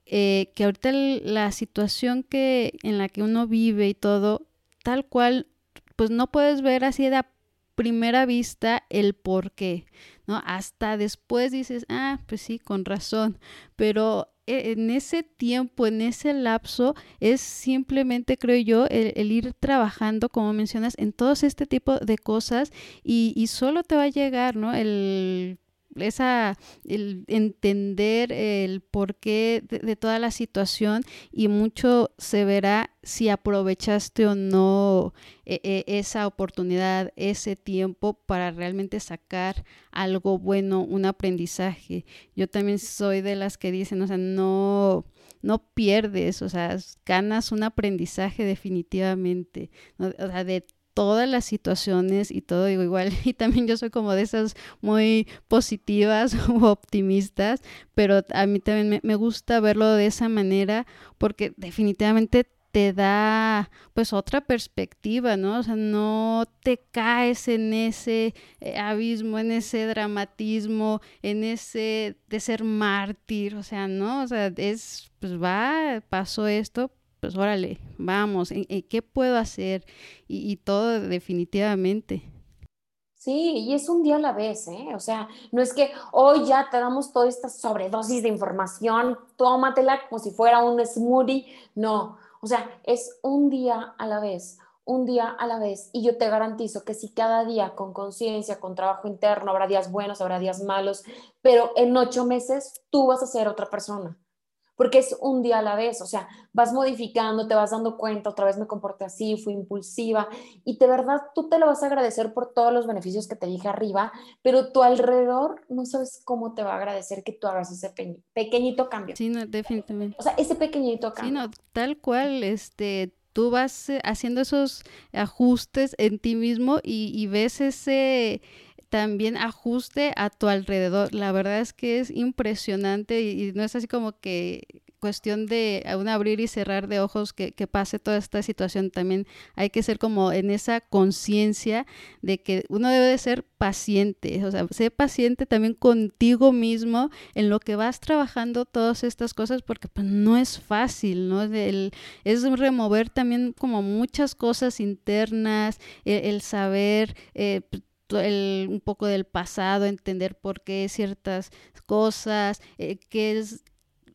eh, que ahorita la situación que, en la que uno vive y todo, tal cual, pues no puedes ver así de primera vista el por qué, ¿no? Hasta después dices, ah, pues sí, con razón, pero e, en ese tiempo, en ese lapso, es simplemente, creo yo, el, ir trabajando, como mencionas, en todos este tipo de cosas y, y solo te va a llegar, ¿no? El esa, el entender el porqué de, toda la situación y mucho se verá si aprovechaste o no e, e, esa oportunidad, ese tiempo para realmente sacar algo bueno, un aprendizaje. Yo también soy de las que dicen, o sea, no, no pierdes, o sea, ganas un aprendizaje definitivamente, o sea, de todas las situaciones y todo, digo igual, y también yo soy como de esas muy positivas o optimistas, pero a mí también me, gusta verlo de esa manera porque definitivamente te da pues otra perspectiva, ¿no? O sea, no te caes en ese eh, abismo, en ese dramatismo, en ese de ser mártir, o sea, ¿no? O sea, es, pues va, pasó esto, pues órale, vamos, ¿en, qué puedo hacer? Y, todo definitivamente. Sí, y es un día a la vez, ¿eh? O sea, no es que hoy ya te damos toda esta sobredosis de información, tómatela como si fuera un smoothie. No, o sea, es un día a la vez, un día a la vez. Y yo te garantizo que si cada día con conciencia, con trabajo interno, habrá días buenos, habrá días malos, pero en ocho meses tú vas a ser otra persona porque es un día a la vez, o sea, vas modificando, te vas dando cuenta, otra vez me comporté así, fui impulsiva, y de verdad tú te lo vas a agradecer por todos los beneficios que te dije arriba, pero tu alrededor no sabes cómo te va a agradecer que tú hagas ese pequeñito cambio. Sí, no, definitivamente. O sea, ese pequeñito cambio. Sí, no, tal cual, este, tú vas eh, haciendo esos ajustes en ti mismo y, y ves ese también ajuste a tu alrededor. La verdad es que es impresionante y, no es así como que cuestión de un abrir y cerrar de ojos que, pase toda esta situación. También hay que ser como en esa conciencia de que uno debe de ser paciente, o sea, ser paciente también contigo mismo en lo que vas trabajando todas estas cosas porque pues no es fácil, ¿no? El, es remover también como muchas cosas internas, el, saber... Eh, el, un poco del pasado, entender por qué ciertas cosas, eh, qué es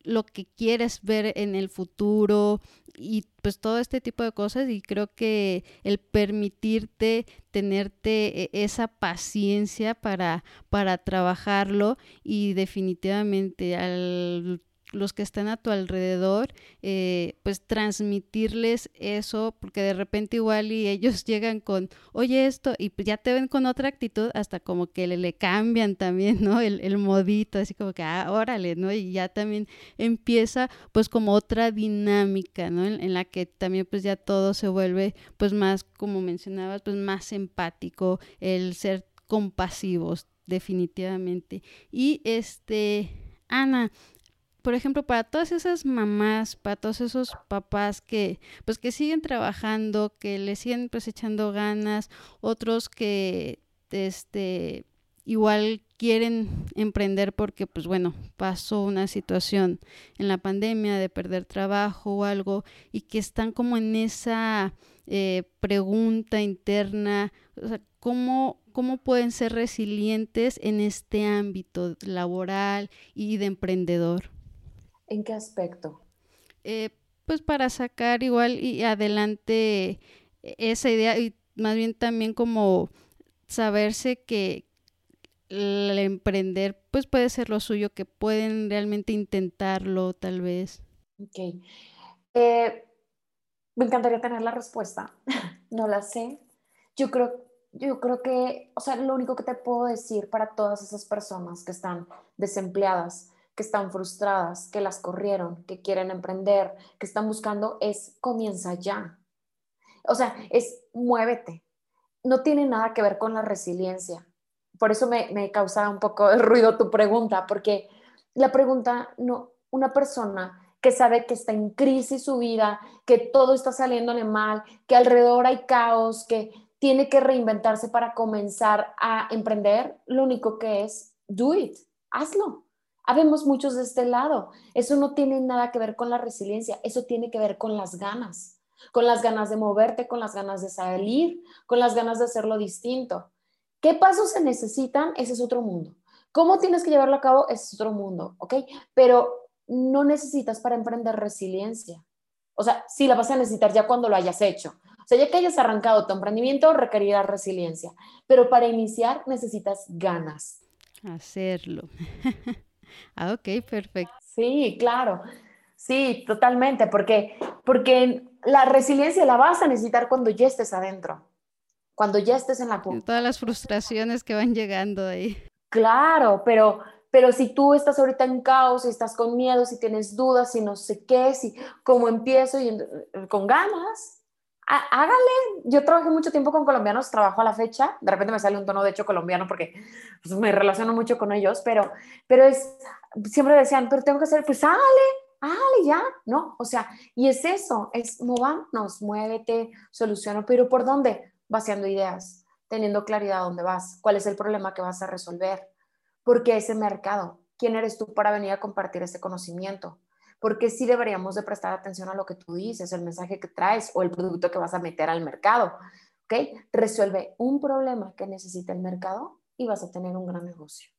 lo que quieres ver en el futuro y pues todo este tipo de cosas y creo que el permitirte tenerte e, esa paciencia para, para trabajarlo y definitivamente al los que están a tu alrededor, eh, pues transmitirles eso, porque de repente igual y ellos llegan con, oye esto, y ya te ven con otra actitud, hasta como que le, le cambian también, ¿no? El, el, modito, así como que, ah, órale, ¿no? Y ya también empieza pues como otra dinámica, ¿no? En, en la que también pues ya todo se vuelve pues más, como mencionabas, pues más empático, el ser compasivos, definitivamente. Y este, Ana, por ejemplo, para todas esas mamás, para todos esos papás que, pues, que siguen trabajando, que le siguen pues echando ganas, otros que, este, igual quieren emprender porque, pues bueno, pasó una situación en la pandemia de perder trabajo o algo y que están como en esa eh, pregunta interna, o sea, ¿cómo, ¿cómo pueden ser resilientes en este ámbito laboral y de emprendedor? ¿En qué aspecto? Eh, pues para sacar igual y adelante esa idea y más bien también como saberse que el emprender pues puede ser lo suyo, que pueden realmente intentarlo tal vez. Ok. Eh, me encantaría tener la respuesta. no la sé. Yo creo, yo creo que, o sea, lo único que te puedo decir para todas esas personas que están desempleadas que están frustradas, que las corrieron, que quieren emprender, que están buscando, es comienza ya. O sea, es muévete. No tiene nada que ver con la resiliencia. Por eso me, me causa un poco de ruido tu pregunta, porque la pregunta, no, una persona que sabe que está en crisis su vida, que todo está saliéndole mal, que alrededor hay caos, que tiene que reinventarse para comenzar a emprender, lo único que es, do it, hazlo. Habemos muchos de este lado. Eso no tiene nada que ver con la resiliencia, eso tiene que ver con las ganas, con las ganas de moverte, con las ganas de salir, con las ganas de hacerlo distinto. ¿Qué pasos se necesitan? Ese es otro mundo. ¿Cómo tienes que llevarlo a cabo? Ese es otro mundo, ¿ok? Pero no necesitas para emprender resiliencia. O sea, sí la vas a necesitar ya cuando lo hayas hecho. O sea, ya que hayas arrancado tu emprendimiento, requerirá resiliencia. Pero para iniciar necesitas ganas. Hacerlo. ah, ok, perfecto. Sí, claro. Sí, totalmente, porque, porque la resiliencia la vas a necesitar cuando ya estés adentro, cuando ya estés en la... Todas las frustraciones que van llegando ahí. Claro, pero pero si tú estás ahorita en caos, si estás con miedo, si tienes dudas, si no sé qué, si cómo empiezo y con ganas, hágale. Yo trabajé mucho tiempo con colombianos, trabajo a la fecha. De repente me sale un tono de hecho colombiano porque pues, me relaciono mucho con ellos, pero, pero es, siempre decían, pero tengo que hacer, pues hágale, hágale ya, ¿no? O sea, y es eso, es movámonos, muévete, soluciona, pero ¿por dónde? Vaciando ideas, teniendo claridad dónde vas, cuál es el problema que vas a resolver porque ese mercado, ¿quién eres tú para venir a compartir ese conocimiento? Porque sí deberíamos de prestar atención a lo que tú dices, el mensaje que traes o el producto que vas a meter al mercado. ¿Ok? Resuelve un problema que necesita el mercado y vas a tener un gran negocio.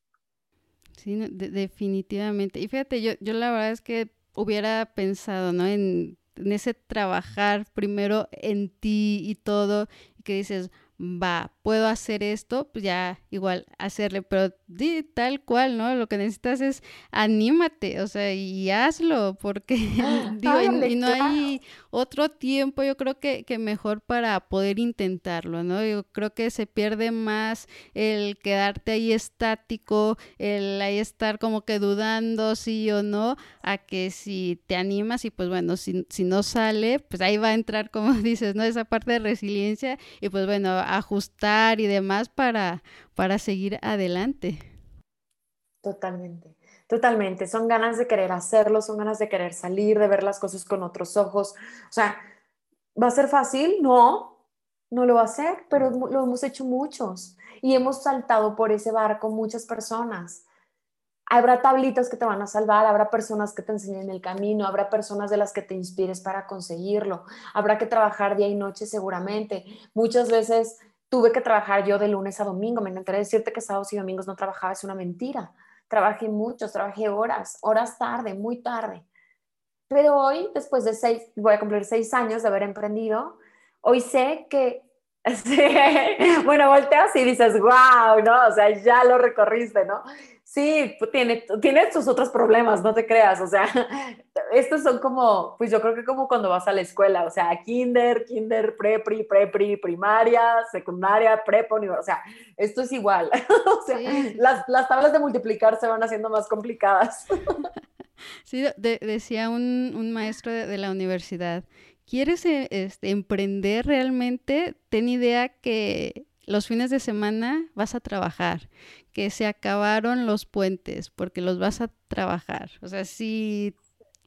Sí, definitivamente. Y fíjate, yo, yo la verdad es que hubiera pensado, ¿no? En, en ese trabajar primero en ti y todo, y que dices, va, puedo hacer esto, pues ya igual hacerle, pero di, tal cual, ¿no? Lo que necesitas es anímate, o sea, y hazlo, porque digo, y, no hay otro tiempo, yo creo que, que mejor para poder intentarlo, ¿no? Yo creo que se pierde más el quedarte ahí estático, el ahí estar como que dudando sí o no, a que si te animas y pues bueno, si, si no sale, pues ahí va a entrar, como dices, ¿no? Esa parte de resiliencia y pues bueno, ajustar y demás para, para seguir adelante. Totalmente, totalmente. Son ganas de querer hacerlo, son ganas de querer salir, de ver las cosas con otros ojos. O sea, ¿va a ser fácil? No, no lo va a ser, pero lo hemos hecho muchos y hemos saltado por ese barco muchas personas. Habrá tablitas que te van a salvar, habrá personas que te enseñen el camino, habrá personas de las que te inspires para conseguirlo, habrá que trabajar día y noche seguramente. Muchas veces tuve que trabajar yo de lunes a domingo, me encantaría decirte que sábados y domingos no trabajaba, es una mentira. Trabajé muchos, trabajé horas, horas tarde, muy tarde. Pero hoy, después de seis, voy a cumplir seis años de haber emprendido, hoy sé que bueno, volteas y dices, wow, ¿no? O sea, ya lo recorriste, ¿no? Sí, pues, tiene, tiene sus otros problemas, no te creas, o sea, estos son como, pues yo creo que como cuando vas a la escuela, o sea, kinder, kinder, prepri, prepri, primaria, secundaria, prepa, o sea, esto es igual, o sea, las, las, tablas de multiplicar se van haciendo más complicadas. Sí, decía un, un maestro de, de, la universidad, ¿quieres eh, este, emprender realmente? Ten idea que los fines de semana vas a trajar que se acabaron los puentes porque los vas a trabajar. O sea, si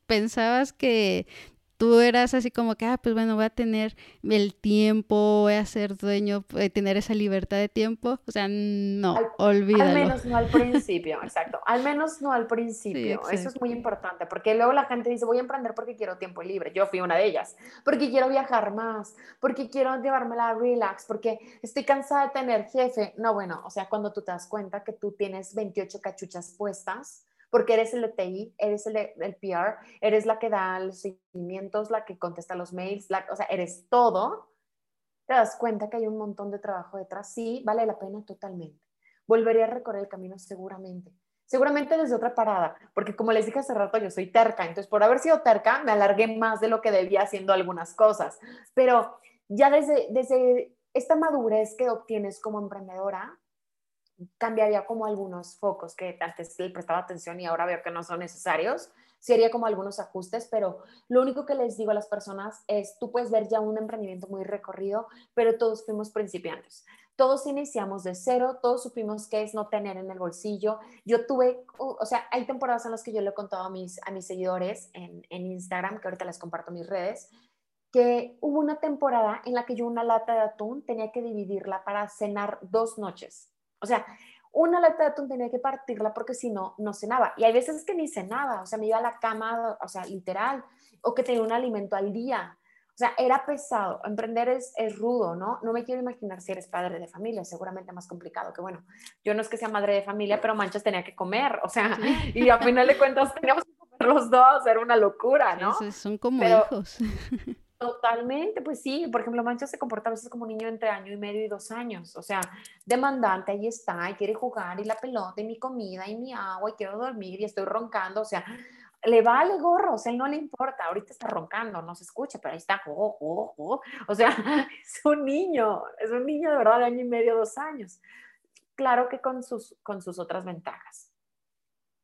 pensabas que tú eras así como que, ah, pues bueno, voy a tener el tiempo, voy a ser dueño, voy a tener esa libertad de tiempo. O sea, no, olvídalo. Al menos no al principio, exacto. Al menos no al principio. Eso es muy importante, porque luego la gente dice, voy a emprender porque quiero tiempo libre. Yo fui una de ellas. Porque quiero viajar más, porque quiero llevármela a relax, porque estoy cansada de tener jefe. No, bueno, o sea, cuando tú te das cuenta que tú tienes 28 cachuchas puestas, porque eres el de eres el del PR, eres la que da los seguimientos, la que contesta los mails, o sea, eres todo, te das cuenta que hay un montón de trabajo detrás. Sí, vale la pena totalmente. Volvería a recorrer el camino seguramente. Seguramente desde otra parada, porque como les dije hace rato, yo soy terca, entonces por haber sido terca me alargué más de lo que debía haciendo algunas cosas, pero ya desde, desde esta madurez que obtienes como emprendedora, cambiaría como algunos focos que antes le prestaba atención y ahora veo que no son necesarios. Sería como algunos ajustes, pero lo único que les digo a las personas es, tú puedes ver ya un emprendimiento muy recorrido, pero todos fuimos principiantes. todos iniciamos de cero, todos supimos qué es no tener en el bolsillo. Yo tuve, o sea, hay temporadas en las que yo le he contado a mis, a mis seguidores en, en Instagram, que ahorita les comparto mis redes, que hubo una temporada en la que yo una lata de atún tenía que dividirla para cenar dos noches. O sea, una lata de atún tenía que partirla porque si no, no cenaba. Y hay veces que ni cenaba, o sea, me iba a la cama, o sea, literal, o que tenía un alimento al día. O sea, era pesado. Emprender es, es, rudo, ¿no? No me quiero imaginar si eres padre de familia, seguramente más complicado, que bueno, yo no es que sea madre de familia, pero Manchas tenía que comer, o sea, y a final de cuentas teníamos que comer los dos, era una locura, ¿no? son como hijos. Totalmente, pues sí, por ejemplo, Mancha se comporta a veces como un niño entre año y medio y dos años, o sea, demandante, ahí está, y quiere jugar, y la pelota, y mi comida, y mi agua, y quiero dormir, y estoy roncando, o sea, le vale gorro, o sea, él no le importa, ahorita está roncando, no se escucha, pero ahí está, oh, oh, oh. o sea, es un niño, es un niño de verdad de año y medio, dos años. Claro que con sus, con sus otras ventajas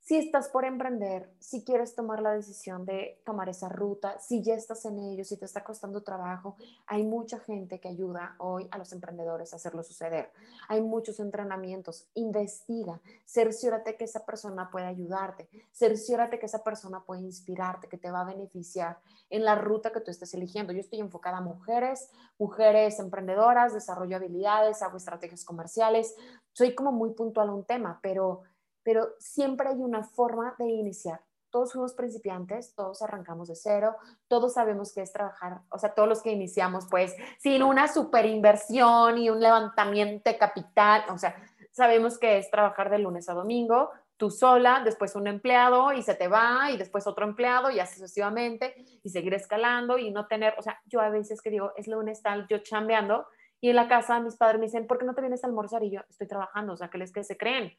si estás por emprender, si quieres tomar la decisión de tomar esa ruta, si ya estás en ello, si te está costando trabajo, hay mucha gente que ayuda hoy a los emprendedores a hacerlo suceder. Hay muchos entrenamientos. Investiga, cerciórate que esa persona puede ayudarte, cerciórate que esa persona puede inspirarte, que te va a beneficiar en la ruta que tú estés eligiendo. Yo estoy enfocada a mujeres, mujeres emprendedoras, desarrollo habilidades, hago estrategias comerciales. Soy como muy puntual a un tema, pero pero siempre hay una forma de iniciar. Todos somos principiantes, todos arrancamos de cero, todos sabemos qué es trabajar, o sea, todos los que iniciamos, pues, sin una super inversión y un levantamiento de capital, o sea, sabemos que es trabajar de lunes a domingo, tú sola, después un empleado y se te va, y después otro empleado y así sucesivamente, y seguir escalando y no tener, o sea, yo a veces que digo, es lunes tal, yo chambeando, y en la casa mis padres me dicen, ¿por qué no te vienes a almorzar? Y yo, estoy trabajando, o sea, ¿qué les que se creen?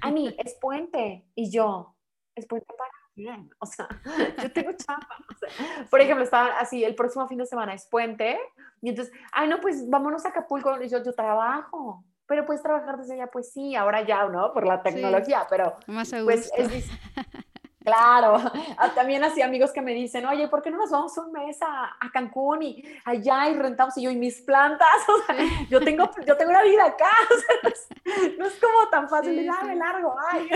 A mí, es puente. Y yo, es puente para bien. O sea, yo tengo chamba. por ejemplo, estaba así, el próximo fin de semana es puente. Y entonces, ay, no, pues vámonos a Acapulco. Y yo, yo trabajo. Pero puedes trabajar desde allá, pues sí, ahora ya, ¿no? Por la tecnología, pero Más pues es, Claro, ah, también así amigos que me dicen, oye, ¿por qué no nos vamos un mes a, a Cancún y allá y rentamos y yo y mis plantas? O sea, yo tengo, yo tengo una vida acá, no, es, como tan fácil, sí, me largo, ay.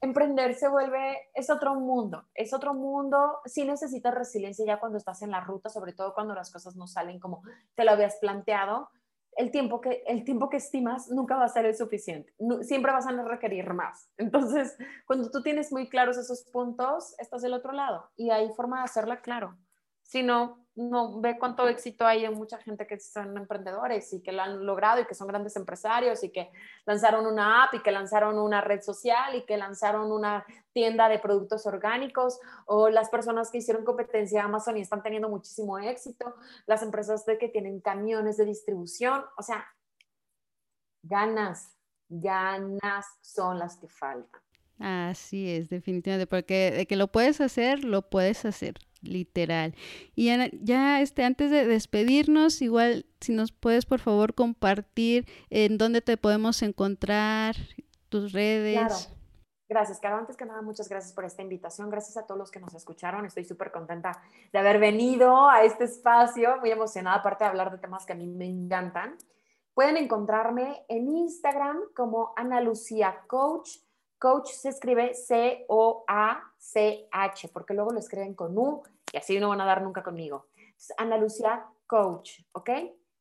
Emprender se vuelve, es otro mundo, es otro mundo, sí necesitas resiliencia ya cuando estás en la ruta, sobre todo cuando las cosas no salen como te lo habías planteado, el tiempo que, el tiempo que estimas nunca va a ser el suficiente. siempre vas a requerir más. Entonces, cuando tú tienes muy claros esos puntos, estás del otro lado y hay forma de hacerla claro. Si no, no ve cuánto éxito hay en mucha gente que son emprendedores y que lo han logrado y que son grandes empresarios y que lanzaron una app y que lanzaron una red social y que lanzaron una tienda de productos orgánicos o las personas que hicieron competencia a Amazon y están teniendo muchísimo éxito, las empresas de que tienen camiones de distribución, o sea, ganas, ganas son las que faltan. Así es, definitivamente, porque de que lo puedes hacer, lo puedes hacer literal. Y ya, este, antes de despedirnos, igual si nos puedes por favor compartir en dónde te podemos encontrar, tus redes. Claro. Gracias, Caro. Antes que nada, muchas gracias por esta invitación. Gracias a todos los que nos escucharon. Estoy súper contenta de haber venido a este espacio. Muy emocionada, aparte de hablar de temas que a mí me encantan. Pueden encontrarme en Instagram como Ana Lucía Coach. Coach se escribe C-O-A-C-H, porque luego lo escriben con U y así no van a dar nunca conmigo. Ana Lucía Coach, ¿ok?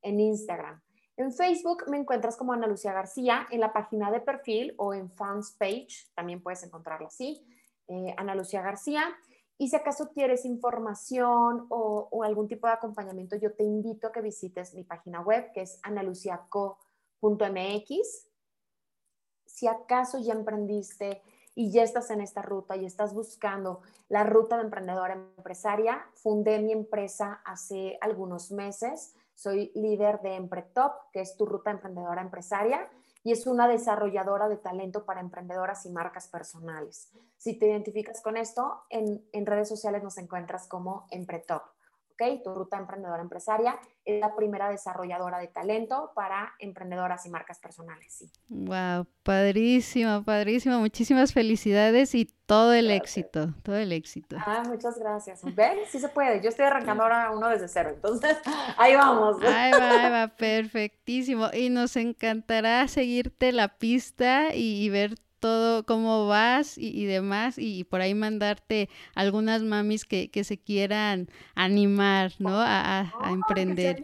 En Instagram. En Facebook me encuentras como Ana Lucía García, en la página de perfil o en fans page, también puedes encontrarla así, eh, Ana Lucía García. Y si acaso quieres información o, o, algún tipo de acompañamiento, yo te invito a que visites mi página web, que es analuciaco.mx. Si acaso ya emprendiste y ya estás en esta ruta y estás buscando la ruta de emprendedora empresaria, fundé mi empresa hace algunos meses. Soy líder de Empretop, que es tu ruta emprendedora empresaria, y es una desarrolladora de talento para emprendedoras y marcas personales. Si te identificas con esto, en, redes sociales nos encuentras como Empretop. ¿Ok? Tu ruta emprendedora empresaria es la primera desarrolladora de talento para emprendedoras y marcas personales, sí. Wow, padrísimo, padrísimo. Muchísimas felicidades y todo el éxito, todo el éxito. Ah, muchas gracias. ¿Ven? Sí se puede. Yo estoy arrancando ahora uno desde cero, entonces ahí vamos. Ahí va, ahí va, perfectísimo. Y nos encantará seguirte la pista y, y ver todo cómo vas y, demás y, por ahí mandarte algunas mamis que, se quieran animar, ¿no? A, emprender.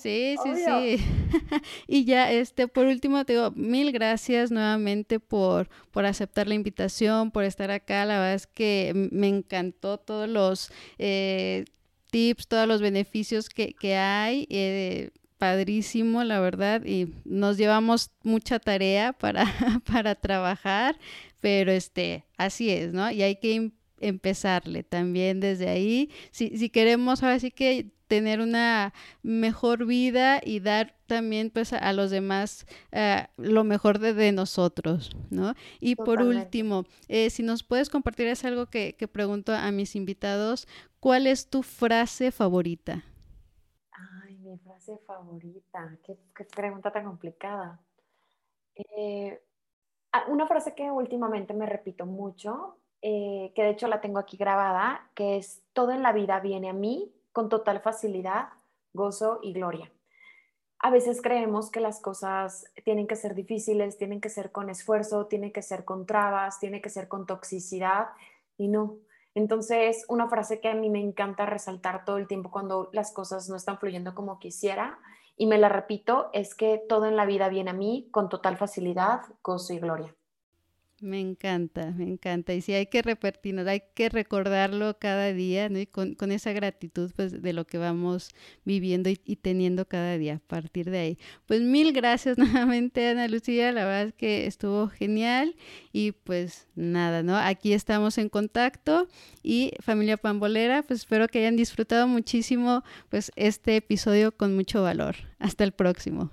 Sí, sí, sí. y ya, este, por último, te digo, mil gracias nuevamente por, por aceptar la invitación, por estar acá. La verdad es que me encantó todos los eh, tips, todos los beneficios que, que hay. Eh, padrísimo, la verdad, y nos llevamos mucha tarea para, para trabajar, pero este, así es, ¿no? Y hay que em, empezarle también desde ahí. Si, si queremos ahora sí que tener una mejor vida y dar también pues a, los demás eh, lo mejor de, nosotros, ¿no? Y por último, eh, si nos puedes compartir, es algo que, que pregunto a mis invitados, ¿cuál es tu frase favorita? Mi frase favorita, qué, pregunta tan complicada. Eh, ah, una frase que últimamente me repito mucho, eh, que de hecho la tengo aquí grabada, que es, todo en la vida viene a mí con total facilidad, gozo y gloria. A veces creemos que las cosas tienen que ser difíciles, tienen que ser con esfuerzo, tienen que ser con trabas, tienen que ser con toxicidad y no. Entonces, una frase que a mí me encanta resaltar todo el tiempo cuando las cosas no están fluyendo como quisiera, y me la repito, es que todo en la vida viene a mí con total facilidad, gozo y gloria. Me encanta, me encanta. Y sí, hay que repetirnos, hay que recordarlo cada día, ¿no? Y con, esa gratitud, pues, de lo que vamos viviendo y, teniendo cada día a partir de ahí. Pues mil gracias nuevamente, Ana Lucía. La verdad es que estuvo genial. Y pues nada, ¿no? Aquí estamos en contacto. Y familia Pambolera, pues espero que hayan disfrutado muchísimo, pues, este episodio con mucho valor. Hasta el próximo.